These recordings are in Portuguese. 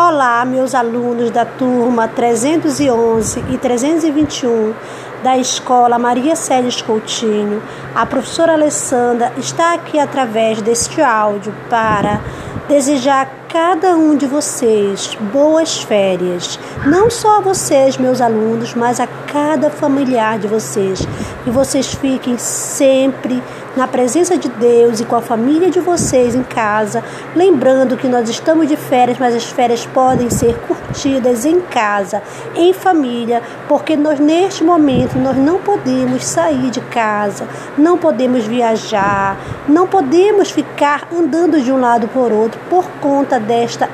Olá, meus alunos da turma 311 e 321 da Escola Maria Célia Coutinho. A professora Alessandra está aqui através deste áudio para desejar a cada um de vocês boas férias. Não só a vocês, meus alunos, mas a cada familiar de vocês. Que vocês fiquem sempre na presença de Deus e com a família de vocês em casa, lembrando que nós estamos de férias, mas as férias podem ser curtidas em casa, em família, porque nós neste momento nós não podemos sair de casa, não podemos viajar, não podemos ficar andando de um lado por outro por conta desta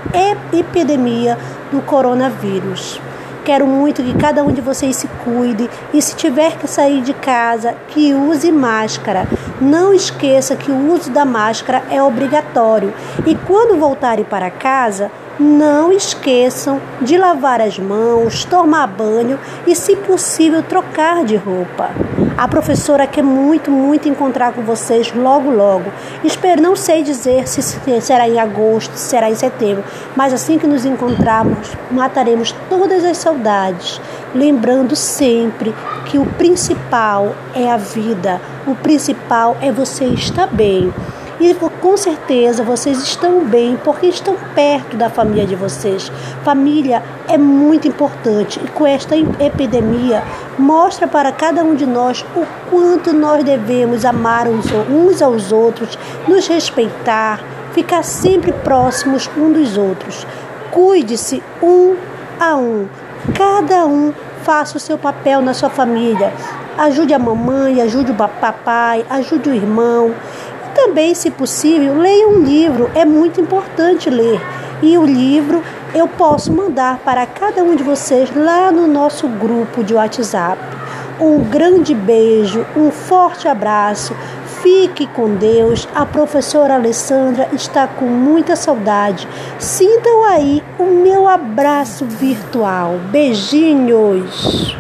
epidemia do coronavírus. Quero muito que cada um de vocês se cuide e se tiver que sair de casa, que use máscara. Não esqueça que o uso da máscara é obrigatório. E quando voltarem para casa, não esqueçam de lavar as mãos, tomar banho e, se possível, trocar de roupa. A professora quer muito, muito encontrar com vocês logo, logo. Espero, não sei dizer se será em agosto, se será em setembro, mas assim que nos encontrarmos, mataremos todas as saudades, lembrando sempre que o principal é a vida, o principal é você estar bem. E com certeza vocês estão bem porque estão perto da família de vocês. Família é muito importante e com esta epidemia mostra para cada um de nós o quanto nós devemos amar uns aos outros, nos respeitar, ficar sempre próximos um dos outros. Cuide-se um a um. Cada um faça o seu papel na sua família. Ajude a mamãe, ajude o papai, ajude o irmão. Também, se possível, leia um livro, é muito importante ler. E o livro eu posso mandar para cada um de vocês lá no nosso grupo de WhatsApp. Um grande beijo, um forte abraço. Fique com Deus. A professora Alessandra está com muita saudade. Sintam aí o meu abraço virtual. Beijinhos.